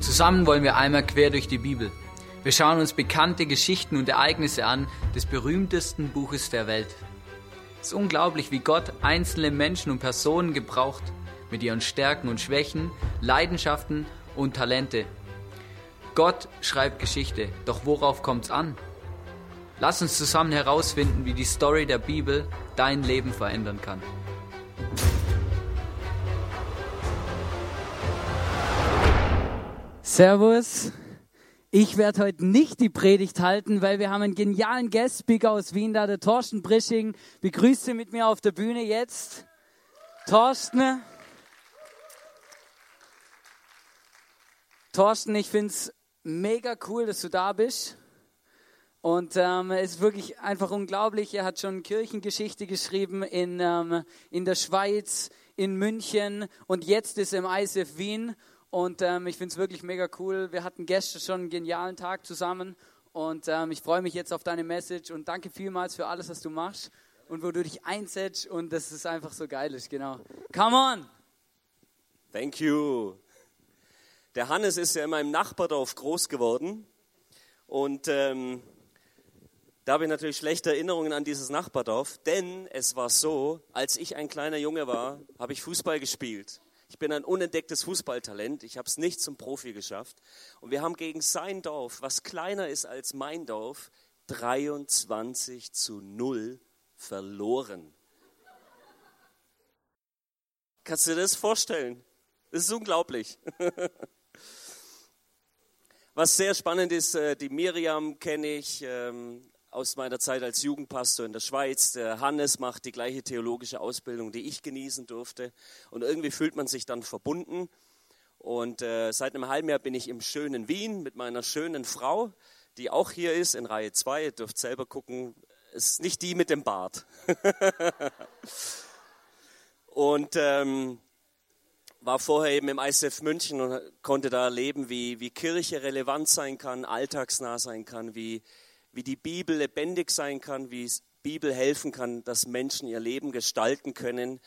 Zusammen wollen wir einmal quer durch die Bibel. Wir schauen uns bekannte Geschichten und Ereignisse an des berühmtesten Buches der Welt. Es ist unglaublich, wie Gott einzelne Menschen und Personen gebraucht, mit ihren Stärken und Schwächen, Leidenschaften und Talente. Gott schreibt Geschichte, doch worauf kommt's an? Lass uns zusammen herausfinden, wie die Story der Bibel dein Leben verändern kann. Servus. Ich werde heute nicht die Predigt halten, weil wir haben einen genialen Guest-Speaker aus Wien da, der Thorsten Brisching. Begrüße mit mir auf der Bühne jetzt. Thorsten. Thorsten, ich finde es mega cool, dass du da bist. Und ähm, es ist wirklich einfach unglaublich. Er hat schon Kirchengeschichte geschrieben in, ähm, in der Schweiz, in München und jetzt ist er im ISF Wien. Und ähm, ich finde es wirklich mega cool. Wir hatten gestern schon einen genialen Tag zusammen. Und ähm, ich freue mich jetzt auf deine Message und danke vielmals für alles, was du machst und wo du dich einsetzt und dass es einfach so geil ist. Genau. Come on! Thank you. Der Hannes ist ja in meinem Nachbardorf groß geworden. Und ähm, da habe ich natürlich schlechte Erinnerungen an dieses Nachbardorf, denn es war so, als ich ein kleiner Junge war, habe ich Fußball gespielt. Ich bin ein unentdecktes Fußballtalent. Ich habe es nicht zum Profi geschafft. Und wir haben gegen sein Dorf, was kleiner ist als mein Dorf, 23 zu 0 verloren. Kannst du dir das vorstellen? Das ist unglaublich. Was sehr spannend ist, äh, die Miriam kenne ich ähm, aus meiner Zeit als Jugendpastor in der Schweiz. Der Hannes macht die gleiche theologische Ausbildung, die ich genießen durfte. Und irgendwie fühlt man sich dann verbunden. Und äh, seit einem halben Jahr bin ich im schönen Wien mit meiner schönen Frau, die auch hier ist in Reihe 2. Ihr dürft selber gucken. Ist nicht die mit dem Bart. und ähm, war vorher eben im ISF München und konnte da erleben, wie, wie Kirche relevant sein kann, alltagsnah sein kann, wie, wie die Bibel lebendig sein kann, wie Bibel helfen kann, dass Menschen ihr Leben gestalten können.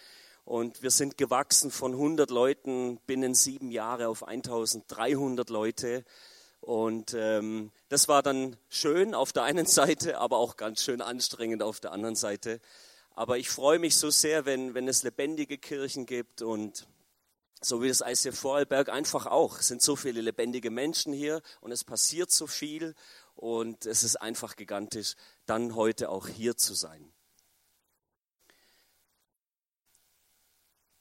Und wir sind gewachsen von 100 Leuten binnen sieben Jahre auf 1300 Leute. Und ähm, das war dann schön auf der einen Seite, aber auch ganz schön anstrengend auf der anderen Seite. Aber ich freue mich so sehr, wenn, wenn es lebendige Kirchen gibt und so wie das ICF Vorarlberg einfach auch. Es sind so viele lebendige Menschen hier und es passiert so viel und es ist einfach gigantisch, dann heute auch hier zu sein.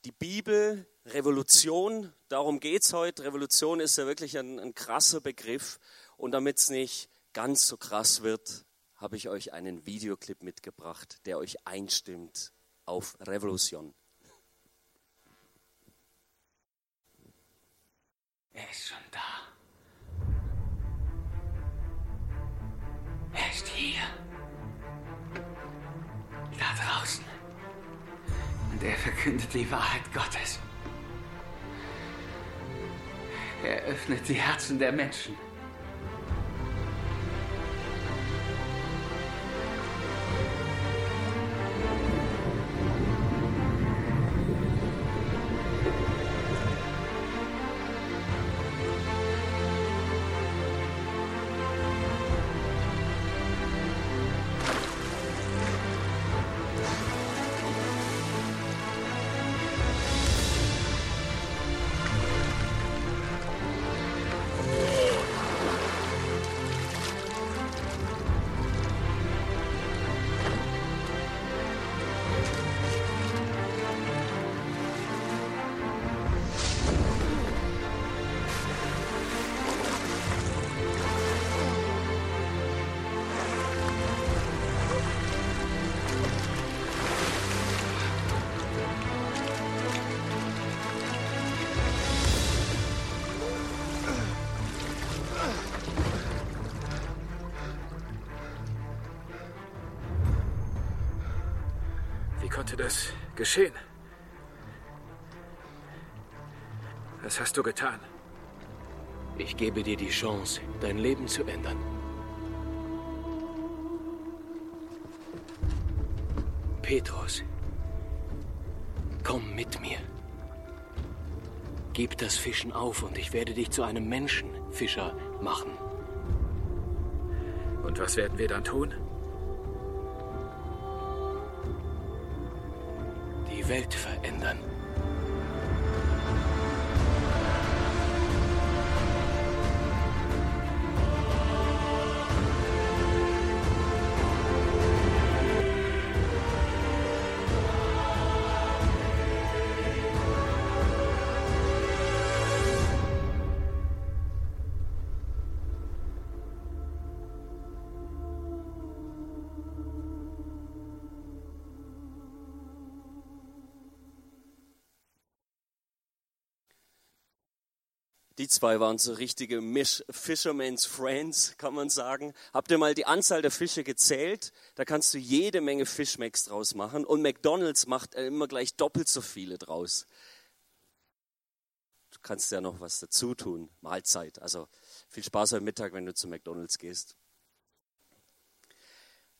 Die Bibel, Revolution, darum geht es heute. Revolution ist ja wirklich ein, ein krasser Begriff. Und damit es nicht ganz so krass wird, habe ich euch einen Videoclip mitgebracht, der euch einstimmt auf Revolution. Er ist schon da. Er ist hier. Da draußen. Und er verkündet die Wahrheit Gottes. Er öffnet die Herzen der Menschen. Konnte das geschehen? Was hast du getan? Ich gebe dir die Chance, dein Leben zu ändern. Petrus, komm mit mir. Gib das Fischen auf und ich werde dich zu einem Menschenfischer machen. Und was werden wir dann tun? Welt verändern. Die zwei waren so richtige Fisherman's Friends, kann man sagen. Habt ihr mal die Anzahl der Fische gezählt? Da kannst du jede Menge Fischmecks draus machen. Und McDonald's macht immer gleich doppelt so viele draus. Du kannst ja noch was dazu tun. Mahlzeit. Also viel Spaß heute Mittag, wenn du zu McDonald's gehst.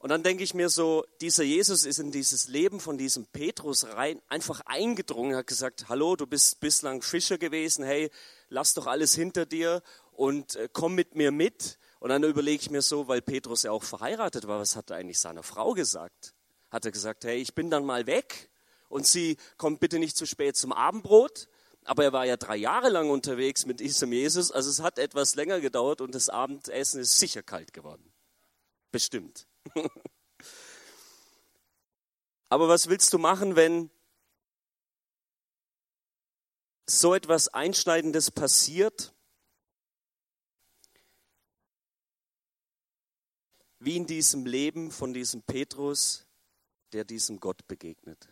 Und dann denke ich mir so, dieser Jesus ist in dieses Leben von diesem Petrus rein einfach eingedrungen, hat gesagt, hallo, du bist bislang Fischer gewesen, hey, lass doch alles hinter dir und äh, komm mit mir mit. Und dann überlege ich mir so, weil Petrus ja auch verheiratet war, was hat er eigentlich seiner Frau gesagt? Hat er gesagt, hey, ich bin dann mal weg und sie kommt bitte nicht zu spät zum Abendbrot? Aber er war ja drei Jahre lang unterwegs mit diesem Jesus, also es hat etwas länger gedauert und das Abendessen ist sicher kalt geworden. Bestimmt. Aber was willst du machen, wenn so etwas Einschneidendes passiert? Wie in diesem Leben von diesem Petrus, der diesem Gott begegnet.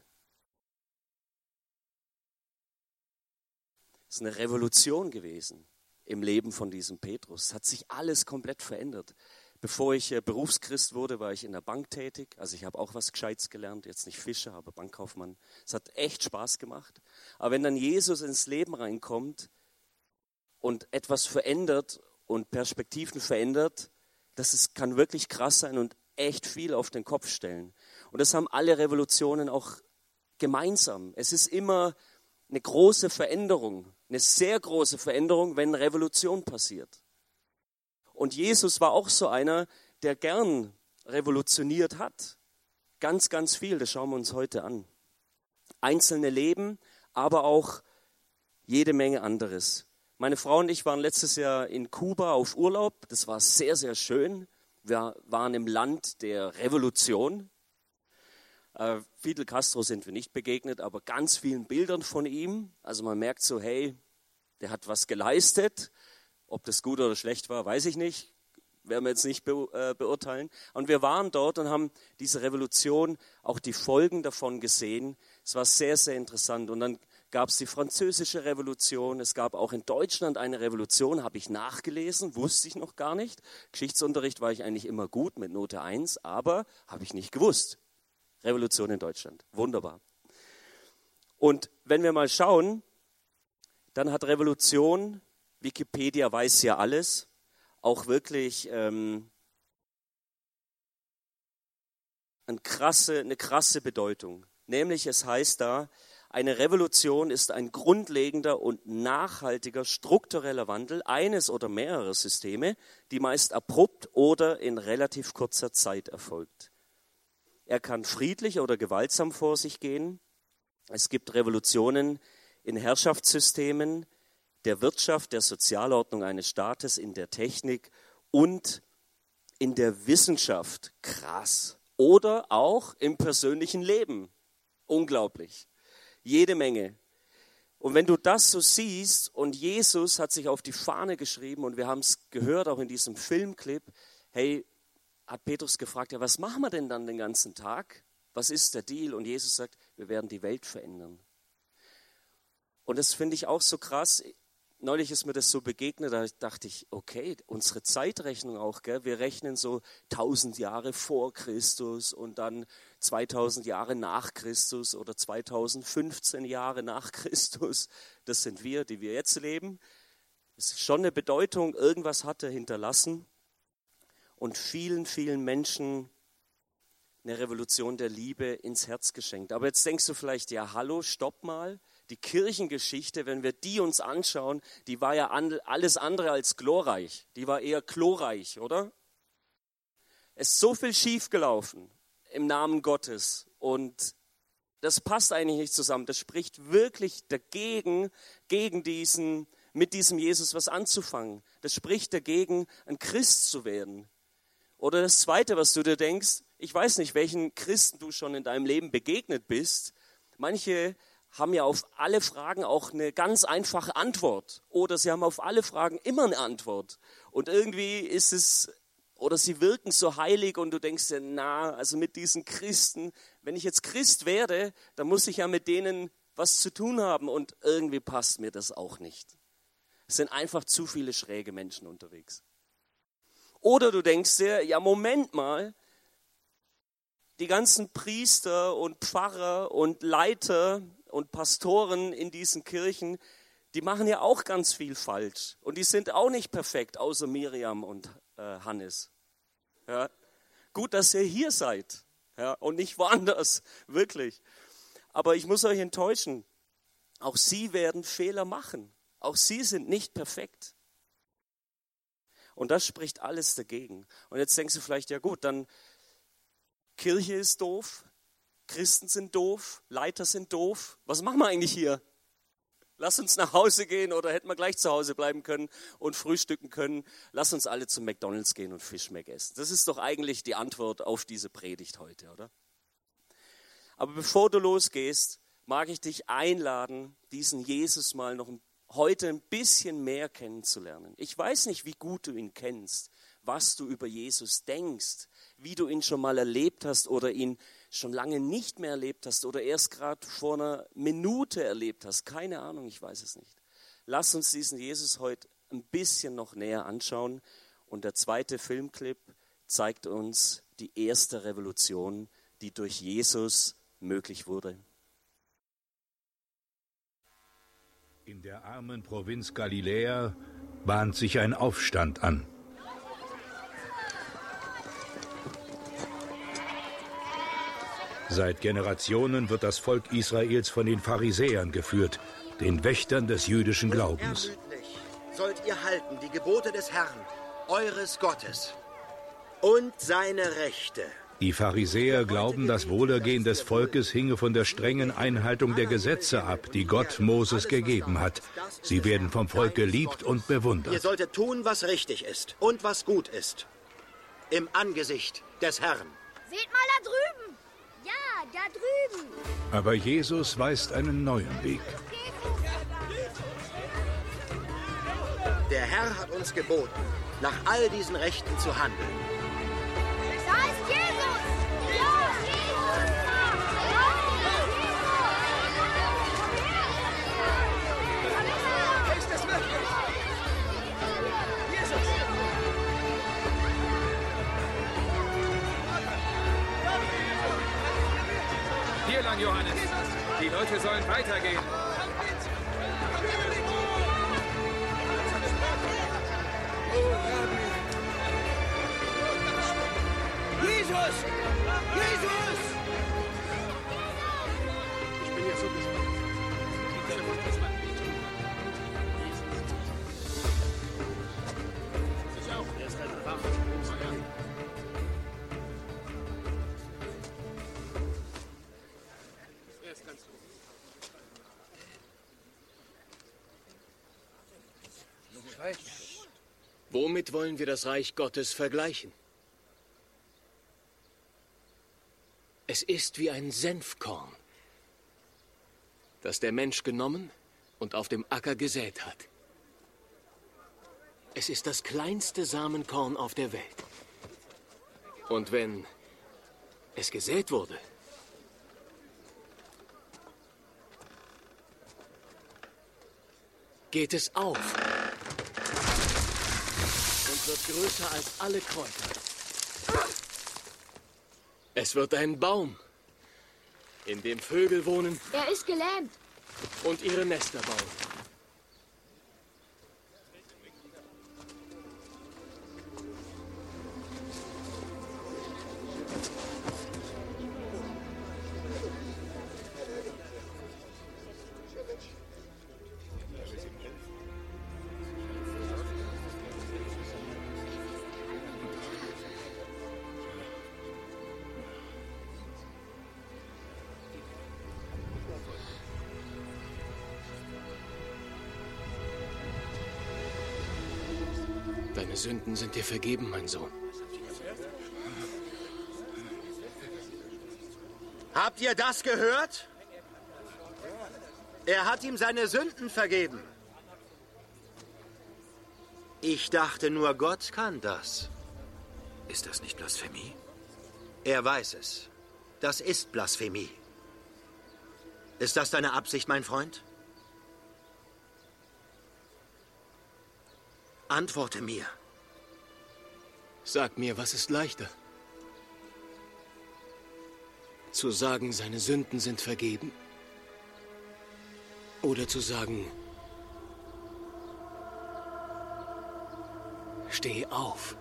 Es ist eine Revolution gewesen im Leben von diesem Petrus. Es hat sich alles komplett verändert. Bevor ich äh, Berufschrist wurde, war ich in der Bank tätig. Also ich habe auch was Gescheites gelernt, jetzt nicht Fischer, aber Bankkaufmann. Es hat echt Spaß gemacht. Aber wenn dann Jesus ins Leben reinkommt und etwas verändert und Perspektiven verändert, das ist, kann wirklich krass sein und echt viel auf den Kopf stellen. Und das haben alle Revolutionen auch gemeinsam. Es ist immer eine große Veränderung, eine sehr große Veränderung, wenn Revolution passiert. Und Jesus war auch so einer, der gern revolutioniert hat. Ganz, ganz viel, das schauen wir uns heute an. Einzelne Leben, aber auch jede Menge anderes. Meine Frau und ich waren letztes Jahr in Kuba auf Urlaub. Das war sehr, sehr schön. Wir waren im Land der Revolution. Äh, Fidel Castro sind wir nicht begegnet, aber ganz vielen Bildern von ihm. Also man merkt so, hey, der hat was geleistet. Ob das gut oder schlecht war, weiß ich nicht. Werden wir jetzt nicht äh, beurteilen. Und wir waren dort und haben diese Revolution, auch die Folgen davon gesehen. Es war sehr, sehr interessant. Und dann gab es die französische Revolution. Es gab auch in Deutschland eine Revolution, habe ich nachgelesen, wusste ich noch gar nicht. Geschichtsunterricht war ich eigentlich immer gut mit Note 1, aber habe ich nicht gewusst. Revolution in Deutschland. Wunderbar. Und wenn wir mal schauen, dann hat Revolution Wikipedia weiß ja alles, auch wirklich ähm, eine, krasse, eine krasse Bedeutung. Nämlich es heißt da, eine Revolution ist ein grundlegender und nachhaltiger struktureller Wandel eines oder mehrerer Systeme, die meist abrupt oder in relativ kurzer Zeit erfolgt. Er kann friedlich oder gewaltsam vor sich gehen. Es gibt Revolutionen in Herrschaftssystemen, der Wirtschaft, der Sozialordnung eines Staates, in der Technik und in der Wissenschaft. Krass. Oder auch im persönlichen Leben. Unglaublich. Jede Menge. Und wenn du das so siehst und Jesus hat sich auf die Fahne geschrieben und wir haben es gehört auch in diesem Filmclip, hey, hat Petrus gefragt, ja, was machen wir denn dann den ganzen Tag? Was ist der Deal? Und Jesus sagt, wir werden die Welt verändern. Und das finde ich auch so krass neulich ist mir das so begegnet, da dachte ich, okay, unsere Zeitrechnung auch, gell? wir rechnen so 1000 Jahre vor Christus und dann 2000 Jahre nach Christus oder 2015 Jahre nach Christus. Das sind wir, die wir jetzt leben. Es ist schon eine Bedeutung, irgendwas hat er hinterlassen und vielen, vielen Menschen eine Revolution der Liebe ins Herz geschenkt. Aber jetzt denkst du vielleicht, ja, hallo, stopp mal die Kirchengeschichte, wenn wir die uns anschauen, die war ja alles andere als glorreich. Die war eher chlorreich, oder? Es ist so viel schiefgelaufen im Namen Gottes und das passt eigentlich nicht zusammen. Das spricht wirklich dagegen, gegen diesen, mit diesem Jesus was anzufangen. Das spricht dagegen, ein Christ zu werden. Oder das Zweite, was du dir denkst, ich weiß nicht, welchen Christen du schon in deinem Leben begegnet bist. Manche haben ja auf alle Fragen auch eine ganz einfache Antwort. Oder sie haben auf alle Fragen immer eine Antwort. Und irgendwie ist es, oder sie wirken so heilig und du denkst dir, na, also mit diesen Christen, wenn ich jetzt Christ werde, dann muss ich ja mit denen was zu tun haben und irgendwie passt mir das auch nicht. Es sind einfach zu viele schräge Menschen unterwegs. Oder du denkst dir, ja, Moment mal, die ganzen Priester und Pfarrer und Leiter und Pastoren in diesen Kirchen, die machen ja auch ganz viel falsch. Und die sind auch nicht perfekt, außer Miriam und äh, Hannes. Ja. Gut, dass ihr hier seid ja, und nicht woanders, wirklich. Aber ich muss euch enttäuschen, auch sie werden Fehler machen. Auch sie sind nicht perfekt. Und das spricht alles dagegen. Und jetzt denkst du vielleicht, ja gut, dann Kirche ist doof, Christen sind doof, Leiter sind doof. Was machen wir eigentlich hier? Lass uns nach Hause gehen oder hätten wir gleich zu Hause bleiben können und frühstücken können. Lass uns alle zum McDonald's gehen und Fischmeck essen. Das ist doch eigentlich die Antwort auf diese Predigt heute, oder? Aber bevor du losgehst, mag ich dich einladen, diesen Jesus mal noch heute ein bisschen mehr kennenzulernen. Ich weiß nicht, wie gut du ihn kennst, was du über Jesus denkst, wie du ihn schon mal erlebt hast oder ihn schon lange nicht mehr erlebt hast oder erst gerade vor einer Minute erlebt hast. Keine Ahnung, ich weiß es nicht. Lass uns diesen Jesus heute ein bisschen noch näher anschauen. Und der zweite Filmclip zeigt uns die erste Revolution, die durch Jesus möglich wurde. In der armen Provinz Galiläa bahnt sich ein Aufstand an. Seit Generationen wird das Volk Israels von den Pharisäern geführt, den Wächtern des jüdischen Glaubens. Sollt ihr halten die Gebote des Herrn, eures Gottes, und seine Rechte. Die Pharisäer glauben, das Wohlergehen des Volkes hinge von der strengen Einhaltung der Gesetze ab, die Gott Moses gegeben hat. Sie werden vom Volk geliebt und bewundert. Ihr solltet tun, was richtig ist und was gut ist. Im Angesicht des Herrn. Seht mal da drüben. Da drüben. Aber Jesus weist einen neuen Weg. Der Herr hat uns geboten, nach all diesen Rechten zu handeln. Leute sollen weitergehen. Jesus! Jesus! Womit wollen wir das Reich Gottes vergleichen? Es ist wie ein Senfkorn, das der Mensch genommen und auf dem Acker gesät hat. Es ist das kleinste Samenkorn auf der Welt. Und wenn es gesät wurde, geht es auf wird größer als alle Kräuter. Es wird ein Baum, in dem Vögel wohnen Er ist gelähmt. und ihre Nester bauen. Sünden sind dir vergeben, mein Sohn. Habt ihr das gehört? Er hat ihm seine Sünden vergeben. Ich dachte nur, Gott kann das. Ist das nicht Blasphemie? Er weiß es. Das ist Blasphemie. Ist das deine Absicht, mein Freund? Antworte mir. Sag mir, was ist leichter? Zu sagen, seine Sünden sind vergeben? Oder zu sagen, steh auf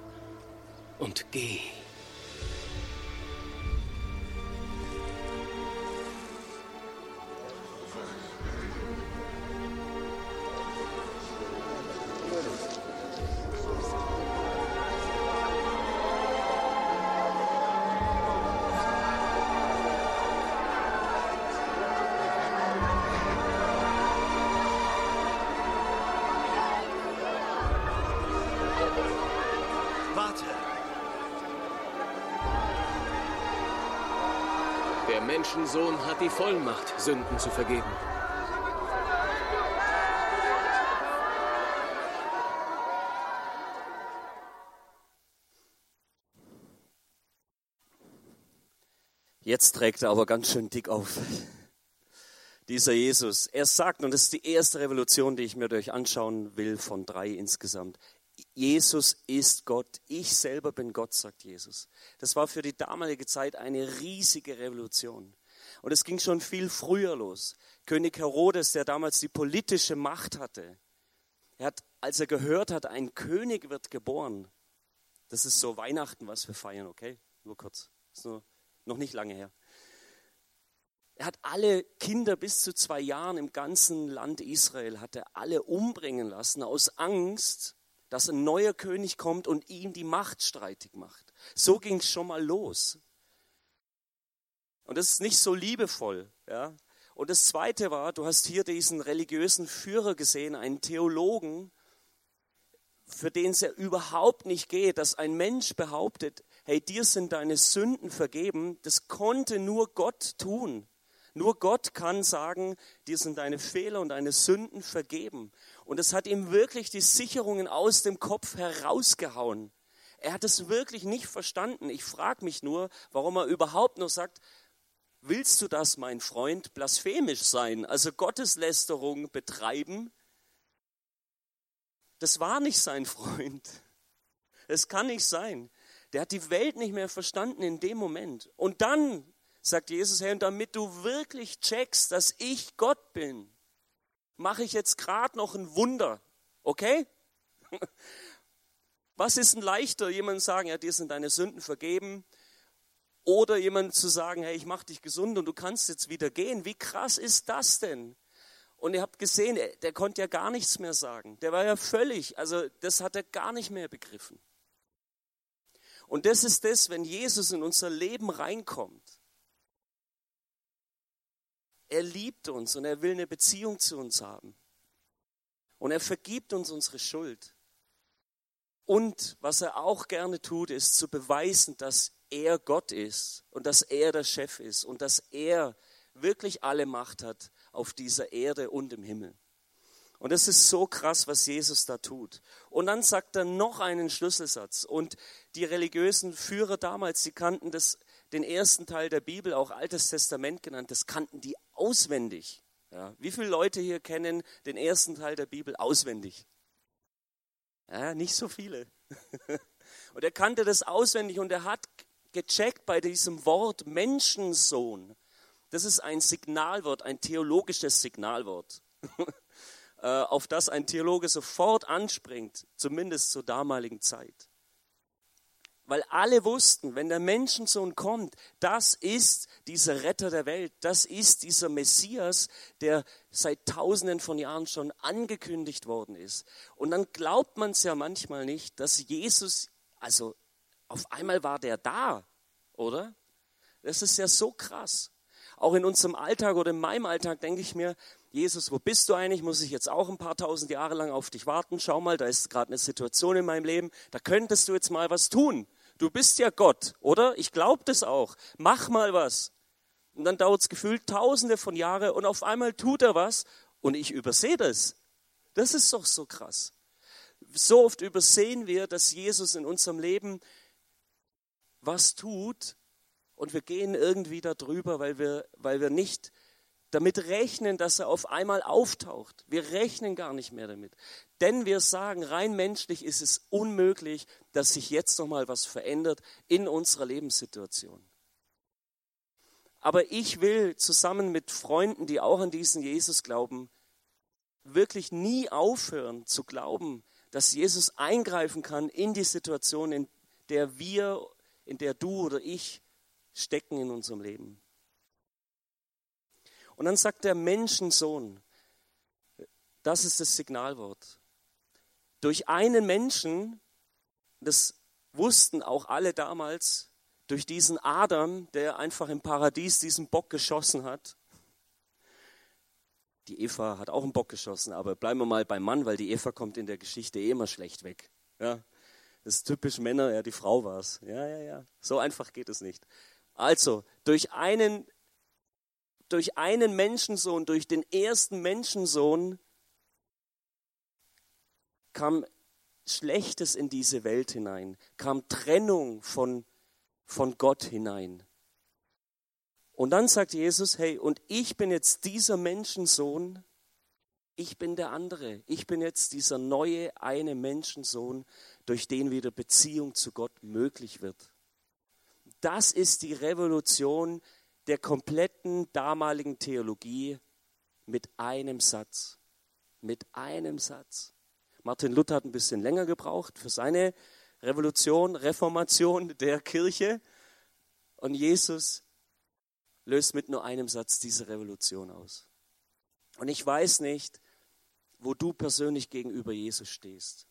und geh. Menschensohn hat die Vollmacht, Sünden zu vergeben. Jetzt trägt er aber ganz schön dick auf. Dieser Jesus. Er sagt, und das ist die erste Revolution, die ich mir durch anschauen will, von drei insgesamt. Jesus ist Gott. Ich selber bin Gott, sagt Jesus. Das war für die damalige Zeit eine riesige Revolution. Und es ging schon viel früher los. König Herodes, der damals die politische Macht hatte, er hat, als er gehört hat, ein König wird geboren. Das ist so Weihnachten, was wir feiern, okay? Nur kurz. Ist nur noch nicht lange her. Er hat alle Kinder bis zu zwei Jahren im ganzen Land Israel, hat er alle umbringen lassen aus Angst, dass ein neuer König kommt und ihm die Macht streitig macht. So ging es schon mal los. Und das ist nicht so liebevoll. Ja? Und das Zweite war, du hast hier diesen religiösen Führer gesehen, einen Theologen, für den es ja überhaupt nicht geht, dass ein Mensch behauptet, hey, dir sind deine Sünden vergeben. Das konnte nur Gott tun. Nur Gott kann sagen, dir sind deine Fehler und deine Sünden vergeben. Und es hat ihm wirklich die Sicherungen aus dem Kopf herausgehauen. Er hat es wirklich nicht verstanden. Ich frage mich nur, warum er überhaupt nur sagt, willst du das, mein Freund, blasphemisch sein, also Gotteslästerung betreiben? Das war nicht sein Freund. Es kann nicht sein. Der hat die Welt nicht mehr verstanden in dem Moment. Und dann sagt Jesus, Herr, und damit du wirklich checkst, dass ich Gott bin, mache ich jetzt gerade noch ein Wunder. Okay? Was ist denn leichter, jemandem sagen, ja, dir sind deine Sünden vergeben, oder jemand zu sagen, hey, ich mache dich gesund und du kannst jetzt wieder gehen. Wie krass ist das denn? Und ihr habt gesehen, der konnte ja gar nichts mehr sagen. Der war ja völlig, also das hat er gar nicht mehr begriffen. Und das ist das, wenn Jesus in unser Leben reinkommt. Er liebt uns und er will eine Beziehung zu uns haben. Und er vergibt uns unsere Schuld. Und was er auch gerne tut, ist zu beweisen, dass er Gott ist und dass er der Chef ist und dass er wirklich alle Macht hat auf dieser Erde und im Himmel. Und das ist so krass, was Jesus da tut. Und dann sagt er noch einen Schlüsselsatz. Und die religiösen Führer damals, die kannten das, den ersten Teil der Bibel, auch Altes Testament genannt, das kannten die auswendig. Ja, wie viele Leute hier kennen den ersten Teil der Bibel auswendig? Ja, nicht so viele. Und er kannte das auswendig und er hat gecheckt bei diesem Wort Menschensohn. Das ist ein Signalwort, ein theologisches Signalwort, auf das ein Theologe sofort anspringt, zumindest zur damaligen Zeit. Weil alle wussten, wenn der Menschensohn kommt, das ist dieser Retter der Welt, das ist dieser Messias, der seit tausenden von Jahren schon angekündigt worden ist. Und dann glaubt man es ja manchmal nicht, dass Jesus, also auf einmal war der da, oder? Das ist ja so krass. Auch in unserem Alltag oder in meinem Alltag denke ich mir, Jesus, wo bist du eigentlich? Muss ich jetzt auch ein paar tausend Jahre lang auf dich warten? Schau mal, da ist gerade eine Situation in meinem Leben, da könntest du jetzt mal was tun. Du bist ja Gott, oder? Ich glaube das auch. Mach mal was. Und dann dauert es gefühlt tausende von Jahren und auf einmal tut er was und ich übersehe das. Das ist doch so krass. So oft übersehen wir, dass Jesus in unserem Leben was tut und wir gehen irgendwie darüber, weil wir, weil wir nicht damit rechnen, dass er auf einmal auftaucht. Wir rechnen gar nicht mehr damit. Denn wir sagen, rein menschlich ist es unmöglich, dass sich jetzt noch mal was verändert in unserer Lebenssituation. Aber ich will zusammen mit Freunden, die auch an diesen Jesus glauben, wirklich nie aufhören zu glauben, dass Jesus eingreifen kann in die Situation, in der wir, in der du oder ich stecken in unserem Leben. Und dann sagt der Menschensohn, das ist das Signalwort. Durch einen Menschen, das wussten auch alle damals, durch diesen Adam, der einfach im Paradies diesen Bock geschossen hat. Die Eva hat auch einen Bock geschossen, aber bleiben wir mal beim Mann, weil die Eva kommt in der Geschichte eh immer schlecht weg. Ja, das ist typisch Männer, ja, die Frau war es. Ja, ja, ja. So einfach geht es nicht. Also, durch einen, durch einen Menschensohn, durch den ersten Menschensohn kam Schlechtes in diese Welt hinein, kam Trennung von von Gott hinein. Und dann sagt Jesus, hey, und ich bin jetzt dieser Menschensohn, ich bin der andere, ich bin jetzt dieser neue eine Menschensohn, durch den wieder Beziehung zu Gott möglich wird. Das ist die Revolution der kompletten damaligen Theologie mit einem Satz. Mit einem Satz. Martin Luther hat ein bisschen länger gebraucht für seine Revolution, Reformation der Kirche. Und Jesus löst mit nur einem Satz diese Revolution aus. Und ich weiß nicht, wo du persönlich gegenüber Jesus stehst.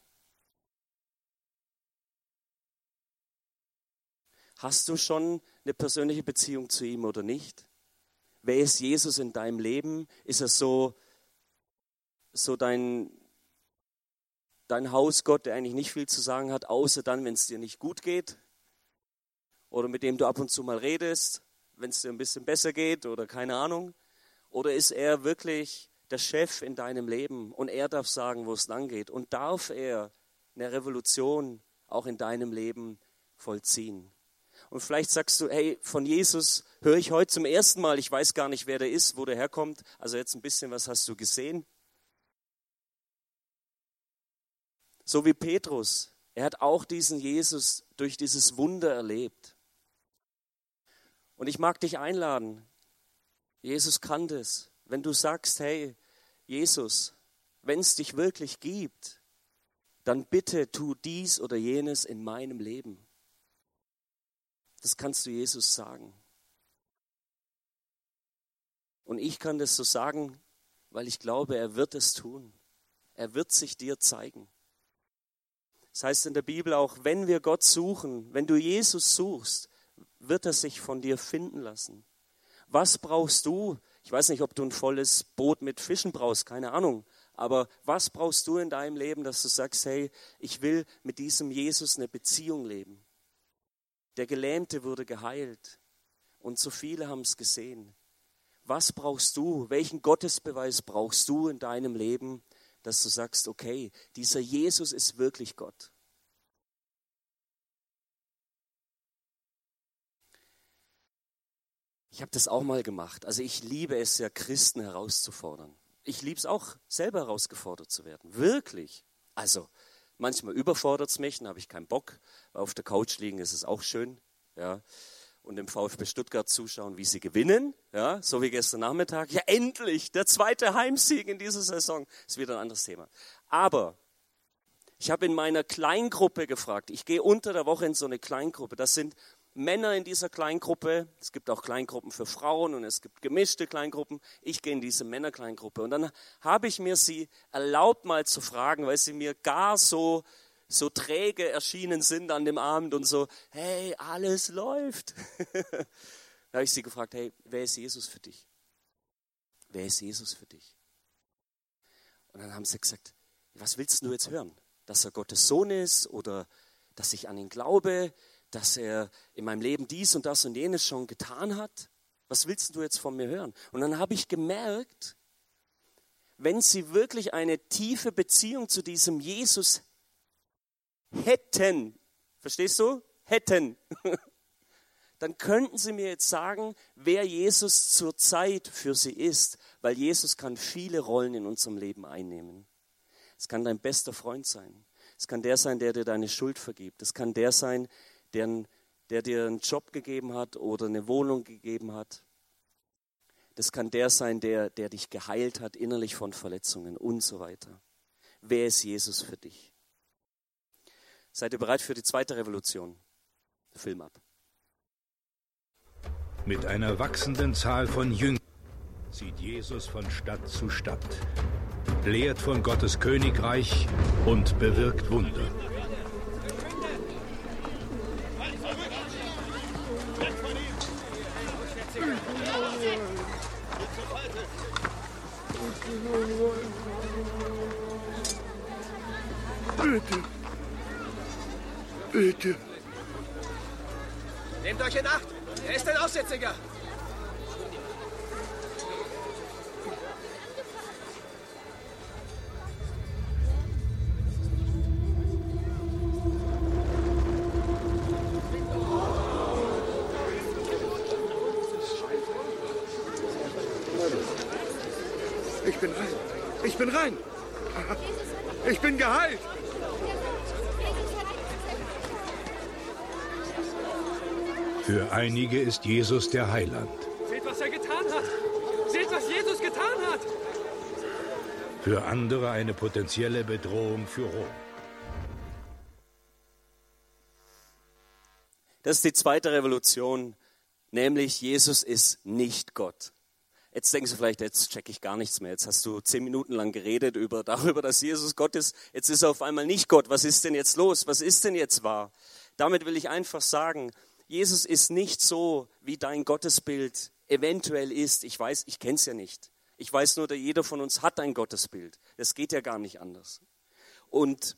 Hast du schon eine persönliche Beziehung zu ihm oder nicht? Wer ist Jesus in deinem Leben? Ist er so, so dein, dein Hausgott, der eigentlich nicht viel zu sagen hat, außer dann, wenn es dir nicht gut geht. Oder mit dem du ab und zu mal redest, wenn es dir ein bisschen besser geht oder keine Ahnung. Oder ist er wirklich der Chef in deinem Leben und er darf sagen, wo es lang geht? Und darf er eine Revolution auch in deinem Leben vollziehen? Und vielleicht sagst du, hey, von Jesus höre ich heute zum ersten Mal, ich weiß gar nicht, wer der ist, wo der herkommt. Also jetzt ein bisschen, was hast du gesehen? So wie Petrus. Er hat auch diesen Jesus durch dieses Wunder erlebt. Und ich mag dich einladen. Jesus kann das. Wenn du sagst, hey, Jesus, wenn es dich wirklich gibt, dann bitte tu dies oder jenes in meinem Leben. Das kannst du Jesus sagen. Und ich kann das so sagen, weil ich glaube, er wird es tun. Er wird sich dir zeigen. Das heißt in der Bibel auch, wenn wir Gott suchen, wenn du Jesus suchst, wird er sich von dir finden lassen. Was brauchst du? Ich weiß nicht, ob du ein volles Boot mit Fischen brauchst, keine Ahnung. Aber was brauchst du in deinem Leben, dass du sagst, hey, ich will mit diesem Jesus eine Beziehung leben? Der Gelähmte wurde geheilt und so viele haben es gesehen. Was brauchst du? Welchen Gottesbeweis brauchst du in deinem Leben, dass du sagst, okay, dieser Jesus ist wirklich Gott. Ich habe das auch mal gemacht. Also ich liebe es ja, Christen herauszufordern. Ich liebe es auch, selber herausgefordert zu werden. Wirklich. Also manchmal überfordert es mich, dann habe ich keinen Bock. Auf der Couch liegen ist es auch schön. Ja und dem VfB Stuttgart zuschauen, wie sie gewinnen, ja, so wie gestern Nachmittag. Ja, endlich, der zweite Heimsieg in dieser Saison. Ist wieder ein anderes Thema. Aber ich habe in meiner Kleingruppe gefragt. Ich gehe unter der Woche in so eine Kleingruppe. Das sind Männer in dieser Kleingruppe. Es gibt auch Kleingruppen für Frauen und es gibt gemischte Kleingruppen. Ich gehe in diese Männerkleingruppe. Und dann habe ich mir sie erlaubt, mal zu fragen, weil sie mir gar so so träge erschienen sind an dem Abend und so, hey, alles läuft. da habe ich sie gefragt, hey, wer ist Jesus für dich? Wer ist Jesus für dich? Und dann haben sie gesagt, was willst du jetzt hören? Dass er Gottes Sohn ist oder dass ich an ihn glaube, dass er in meinem Leben dies und das und jenes schon getan hat? Was willst du jetzt von mir hören? Und dann habe ich gemerkt, wenn sie wirklich eine tiefe Beziehung zu diesem Jesus hätten, verstehst du? Hätten, dann könnten sie mir jetzt sagen, wer Jesus zur Zeit für sie ist, weil Jesus kann viele Rollen in unserem Leben einnehmen. Es kann dein bester Freund sein. Es kann der sein, der dir deine Schuld vergibt. Es kann der sein, der, der dir einen Job gegeben hat oder eine Wohnung gegeben hat. Das kann der sein, der, der dich geheilt hat innerlich von Verletzungen und so weiter. Wer ist Jesus für dich? Seid ihr bereit für die zweite Revolution? Film ab. Mit einer wachsenden Zahl von Jüngern zieht Jesus von Stadt zu Stadt, lehrt von Gottes Königreich und bewirkt Wunder. Bitte. Bitte. Nehmt euch in Acht. Er ist ein Aussätziger. Ich bin rein. Ich bin rein. Ich bin geheilt. Für einige ist Jesus der Heiland. Seht, was er getan hat. Seht, was Jesus getan hat. Für andere eine potenzielle Bedrohung für Rom. Das ist die zweite Revolution, nämlich Jesus ist nicht Gott. Jetzt denkst du vielleicht, jetzt checke ich gar nichts mehr. Jetzt hast du zehn Minuten lang geredet über, darüber, dass Jesus Gott ist. Jetzt ist er auf einmal nicht Gott. Was ist denn jetzt los? Was ist denn jetzt wahr? Damit will ich einfach sagen, Jesus ist nicht so, wie dein Gottesbild eventuell ist. Ich weiß, ich kenne es ja nicht. Ich weiß nur, dass jeder von uns hat ein Gottesbild. Das geht ja gar nicht anders. Und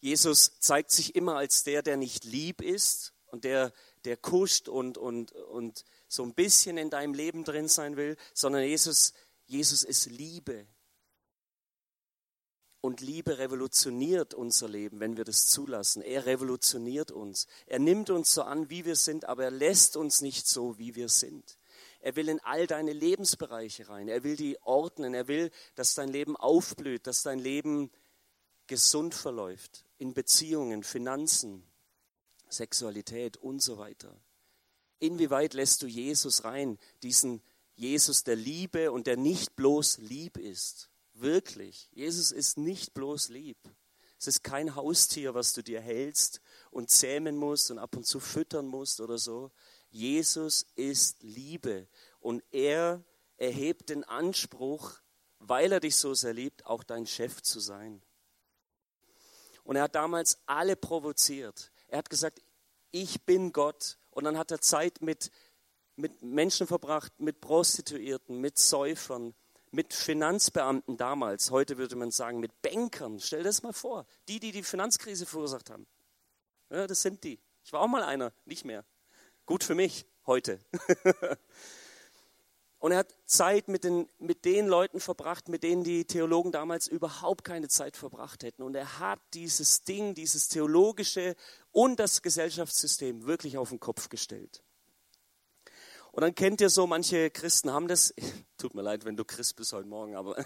Jesus zeigt sich immer als der, der nicht lieb ist und der, der kuscht und, und, und so ein bisschen in deinem Leben drin sein will, sondern Jesus, Jesus ist Liebe. Und Liebe revolutioniert unser Leben, wenn wir das zulassen. Er revolutioniert uns. Er nimmt uns so an, wie wir sind, aber er lässt uns nicht so, wie wir sind. Er will in all deine Lebensbereiche rein. Er will die ordnen. Er will, dass dein Leben aufblüht, dass dein Leben gesund verläuft. In Beziehungen, Finanzen, Sexualität und so weiter. Inwieweit lässt du Jesus rein, diesen Jesus der Liebe und der nicht bloß lieb ist? Wirklich, Jesus ist nicht bloß lieb. Es ist kein Haustier, was du dir hältst und zähmen musst und ab und zu füttern musst oder so. Jesus ist Liebe und er erhebt den Anspruch, weil er dich so sehr liebt, auch dein Chef zu sein. Und er hat damals alle provoziert. Er hat gesagt, ich bin Gott. Und dann hat er Zeit mit, mit Menschen verbracht, mit Prostituierten, mit Säufern, mit Finanzbeamten damals, heute würde man sagen mit Bankern. Stell dir das mal vor, die, die die Finanzkrise verursacht haben. Ja, das sind die. Ich war auch mal einer, nicht mehr. Gut für mich heute. Und er hat Zeit mit den, mit den Leuten verbracht, mit denen die Theologen damals überhaupt keine Zeit verbracht hätten. Und er hat dieses Ding, dieses theologische und das Gesellschaftssystem wirklich auf den Kopf gestellt. Und dann kennt ihr so, manche Christen haben das, tut mir leid, wenn du Christ bist heute Morgen, aber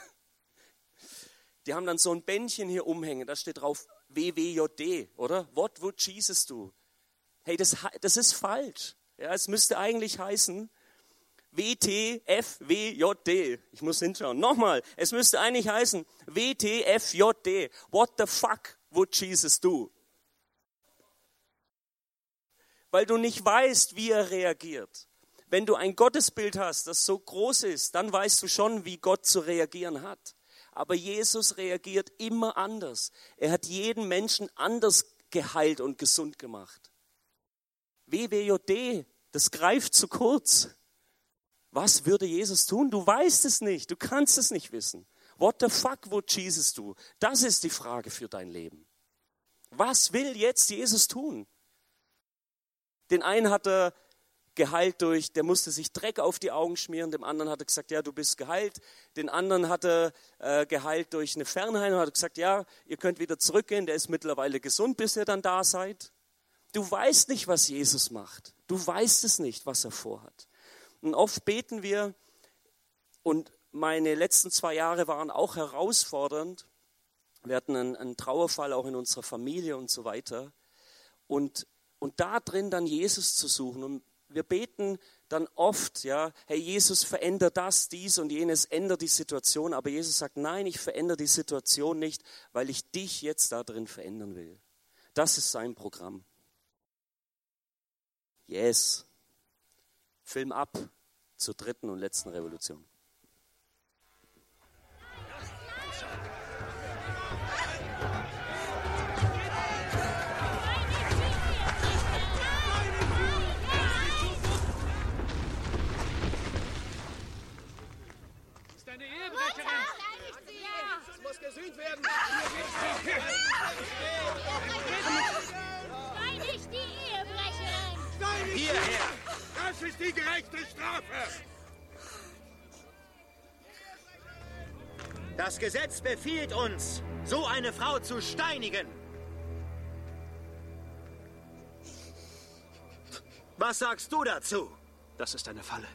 die haben dann so ein Bändchen hier umhängen, da steht drauf WWJD, oder? What would Jesus do? Hey, das, das ist falsch. Ja, es müsste eigentlich heißen WTFWJD. Ich muss hinschauen. Nochmal, es müsste eigentlich heißen WTFJD. What the fuck would Jesus do? Weil du nicht weißt, wie er reagiert. Wenn du ein Gottesbild hast, das so groß ist, dann weißt du schon, wie Gott zu reagieren hat. Aber Jesus reagiert immer anders. Er hat jeden Menschen anders geheilt und gesund gemacht. WWJD, das greift zu kurz. Was würde Jesus tun? Du weißt es nicht, du kannst es nicht wissen. What the fuck would Jesus do? Das ist die Frage für dein Leben. Was will jetzt Jesus tun? Den einen hat er geheilt durch, der musste sich Dreck auf die Augen schmieren, dem anderen hat er gesagt, ja, du bist geheilt. Den anderen hat er äh, geheilt durch eine Fernheilung, hat er gesagt, ja, ihr könnt wieder zurückgehen, der ist mittlerweile gesund, bis ihr dann da seid. Du weißt nicht, was Jesus macht. Du weißt es nicht, was er vorhat. Und oft beten wir, und meine letzten zwei Jahre waren auch herausfordernd. Wir hatten einen, einen Trauerfall auch in unserer Familie und so weiter. Und, und da drin dann Jesus zu suchen. Und wir beten dann oft, ja, hey Jesus, veränder das, dies und jenes, ändere die Situation. Aber Jesus sagt, nein, ich verändere die Situation nicht, weil ich dich jetzt da drin verändern will. Das ist sein Programm. Yes. Film ab zur dritten und letzten Revolution. Gesühnt werden. Die Ehebrecherin! Hierher. Das ist die gerechte Strafe. Das Gesetz befiehlt uns, so eine Frau zu steinigen. Was sagst du dazu? Das ist eine Falle.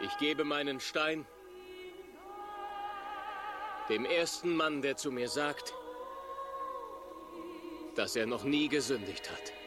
Ich gebe meinen Stein dem ersten Mann, der zu mir sagt, dass er noch nie gesündigt hat.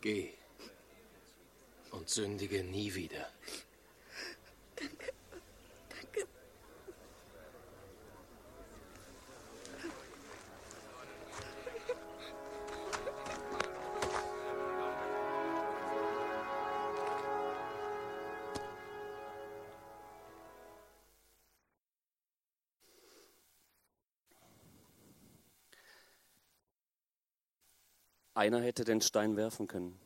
Geh und sündige nie wieder. Einer hätte den Stein werfen können.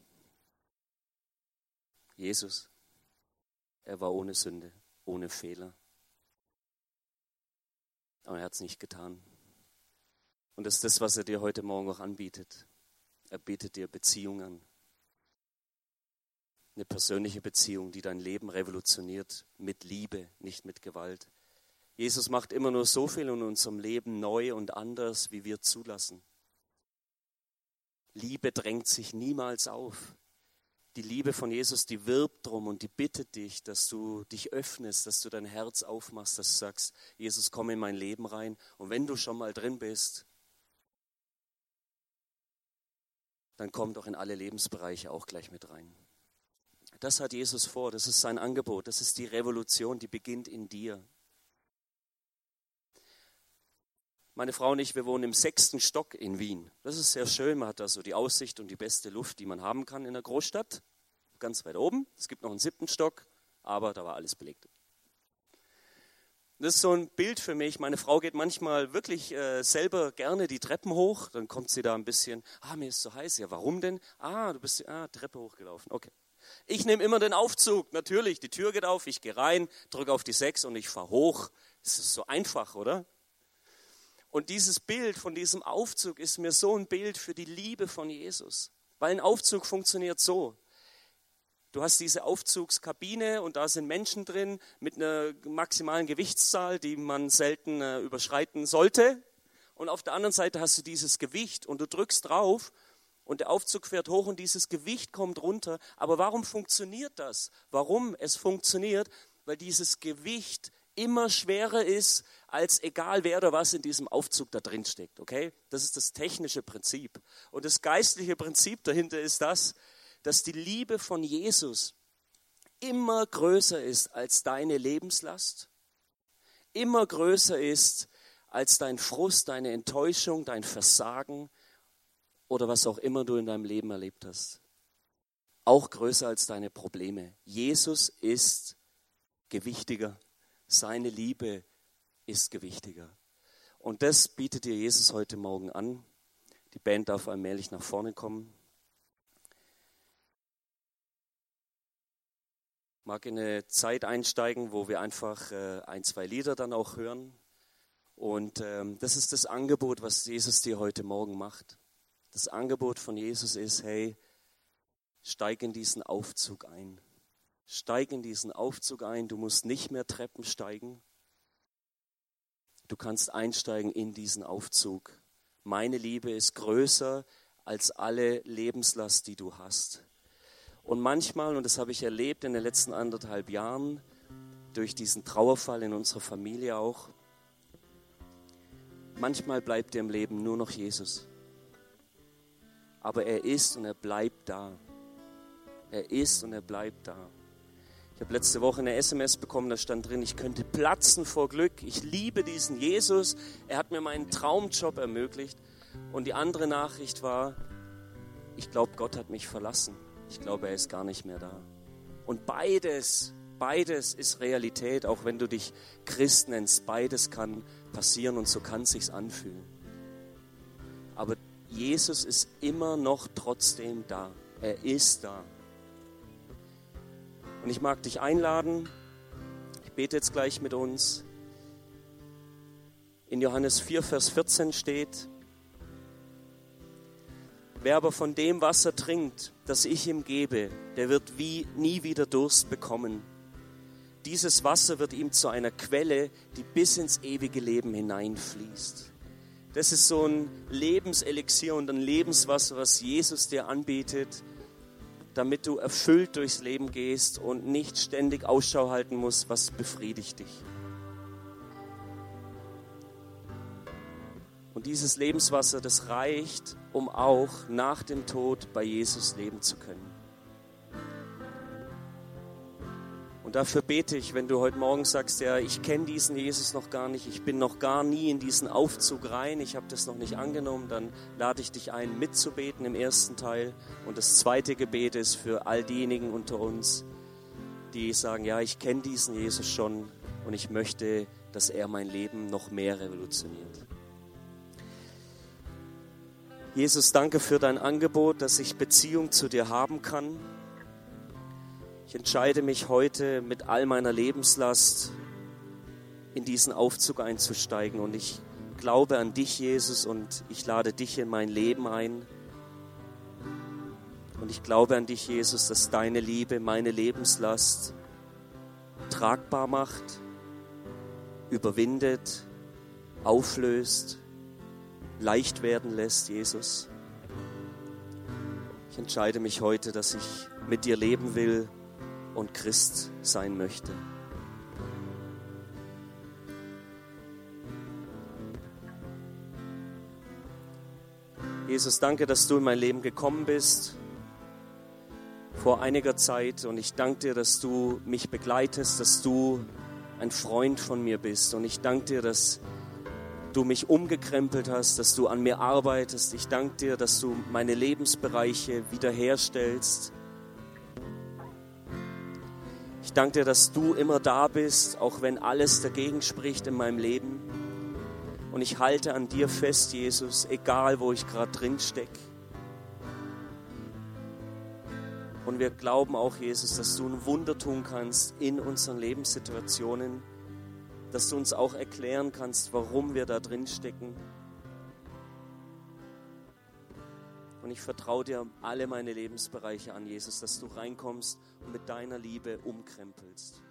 Jesus. Er war ohne Sünde, ohne Fehler. Aber er hat es nicht getan. Und das ist das, was er dir heute Morgen auch anbietet. Er bietet dir Beziehung an. Eine persönliche Beziehung, die dein Leben revolutioniert, mit Liebe, nicht mit Gewalt. Jesus macht immer nur so viel in unserem Leben neu und anders, wie wir zulassen. Liebe drängt sich niemals auf. Die Liebe von Jesus, die wirbt drum und die bittet dich, dass du dich öffnest, dass du dein Herz aufmachst, dass du sagst, Jesus, komm in mein Leben rein. Und wenn du schon mal drin bist, dann komm doch in alle Lebensbereiche auch gleich mit rein. Das hat Jesus vor, das ist sein Angebot, das ist die Revolution, die beginnt in dir. Meine Frau und ich, wir wohnen im sechsten Stock in Wien. Das ist sehr schön. Man hat da so die Aussicht und die beste Luft, die man haben kann in der Großstadt. Ganz weit oben. Es gibt noch einen siebten Stock, aber da war alles belegt. Das ist so ein Bild für mich. Meine Frau geht manchmal wirklich äh, selber gerne die Treppen hoch. Dann kommt sie da ein bisschen, ah, mir ist so heiß. Ja, warum denn? Ah, du bist ah, Treppe hochgelaufen. Okay. Ich nehme immer den Aufzug. Natürlich, die Tür geht auf, ich gehe rein, drücke auf die sechs und ich fahre hoch. Das ist so einfach, oder? Und dieses Bild von diesem Aufzug ist mir so ein Bild für die Liebe von Jesus. Weil ein Aufzug funktioniert so. Du hast diese Aufzugskabine und da sind Menschen drin mit einer maximalen Gewichtszahl, die man selten äh, überschreiten sollte. Und auf der anderen Seite hast du dieses Gewicht und du drückst drauf und der Aufzug fährt hoch und dieses Gewicht kommt runter. Aber warum funktioniert das? Warum es funktioniert? Weil dieses Gewicht immer schwerer ist, als egal wer oder was in diesem Aufzug da drin steckt. Okay? Das ist das technische Prinzip. Und das geistliche Prinzip dahinter ist das, dass die Liebe von Jesus immer größer ist als deine Lebenslast, immer größer ist als dein Frust, deine Enttäuschung, dein Versagen oder was auch immer du in deinem Leben erlebt hast. Auch größer als deine Probleme. Jesus ist gewichtiger. Seine Liebe ist gewichtiger. Und das bietet dir Jesus heute Morgen an. Die Band darf allmählich nach vorne kommen. mag in eine Zeit einsteigen, wo wir einfach äh, ein, zwei Lieder dann auch hören. Und ähm, das ist das Angebot, was Jesus dir heute Morgen macht. Das Angebot von Jesus ist, hey, steig in diesen Aufzug ein. Steig in diesen Aufzug ein. Du musst nicht mehr Treppen steigen. Du kannst einsteigen in diesen Aufzug. Meine Liebe ist größer als alle Lebenslast, die du hast. Und manchmal, und das habe ich erlebt in den letzten anderthalb Jahren, durch diesen Trauerfall in unserer Familie auch, manchmal bleibt dir im Leben nur noch Jesus. Aber er ist und er bleibt da. Er ist und er bleibt da. Ich habe letzte Woche eine SMS bekommen, da stand drin, ich könnte platzen vor Glück. Ich liebe diesen Jesus. Er hat mir meinen Traumjob ermöglicht. Und die andere Nachricht war, ich glaube, Gott hat mich verlassen. Ich glaube, er ist gar nicht mehr da. Und beides, beides ist Realität, auch wenn du dich Christ nennst. Beides kann passieren und so kann es sich anfühlen. Aber Jesus ist immer noch trotzdem da. Er ist da. Und ich mag dich einladen. Ich bete jetzt gleich mit uns. In Johannes 4, Vers 14 steht, Wer aber von dem Wasser trinkt, das ich ihm gebe, der wird wie nie wieder Durst bekommen. Dieses Wasser wird ihm zu einer Quelle, die bis ins ewige Leben hineinfließt. Das ist so ein Lebenselixier und ein Lebenswasser, was Jesus dir anbietet, damit du erfüllt durchs Leben gehst und nicht ständig Ausschau halten musst, was befriedigt dich. Und dieses Lebenswasser, das reicht, um auch nach dem Tod bei Jesus leben zu können. Dafür bete ich, wenn du heute Morgen sagst, ja, ich kenne diesen Jesus noch gar nicht, ich bin noch gar nie in diesen Aufzug rein, ich habe das noch nicht angenommen, dann lade ich dich ein, mitzubeten im ersten Teil. Und das zweite Gebet ist für all diejenigen unter uns, die sagen, ja, ich kenne diesen Jesus schon und ich möchte, dass er mein Leben noch mehr revolutioniert. Jesus, danke für dein Angebot, dass ich Beziehung zu dir haben kann. Ich entscheide mich heute mit all meiner Lebenslast in diesen Aufzug einzusteigen und ich glaube an dich, Jesus, und ich lade dich in mein Leben ein. Und ich glaube an dich, Jesus, dass deine Liebe meine Lebenslast tragbar macht, überwindet, auflöst leicht werden lässt, Jesus. Ich entscheide mich heute, dass ich mit dir leben will und Christ sein möchte. Jesus, danke, dass du in mein Leben gekommen bist vor einiger Zeit und ich danke dir, dass du mich begleitest, dass du ein Freund von mir bist und ich danke dir, dass du mich umgekrempelt hast, dass du an mir arbeitest. Ich danke dir, dass du meine Lebensbereiche wiederherstellst. Danke dir, dass du immer da bist, auch wenn alles dagegen spricht in meinem Leben. Und ich halte an dir fest, Jesus, egal wo ich gerade drin stecke. Und wir glauben auch, Jesus, dass du ein Wunder tun kannst in unseren Lebenssituationen, dass du uns auch erklären kannst, warum wir da drin stecken. Und ich vertraue dir alle meine Lebensbereiche an, Jesus, dass du reinkommst und mit deiner Liebe umkrempelst.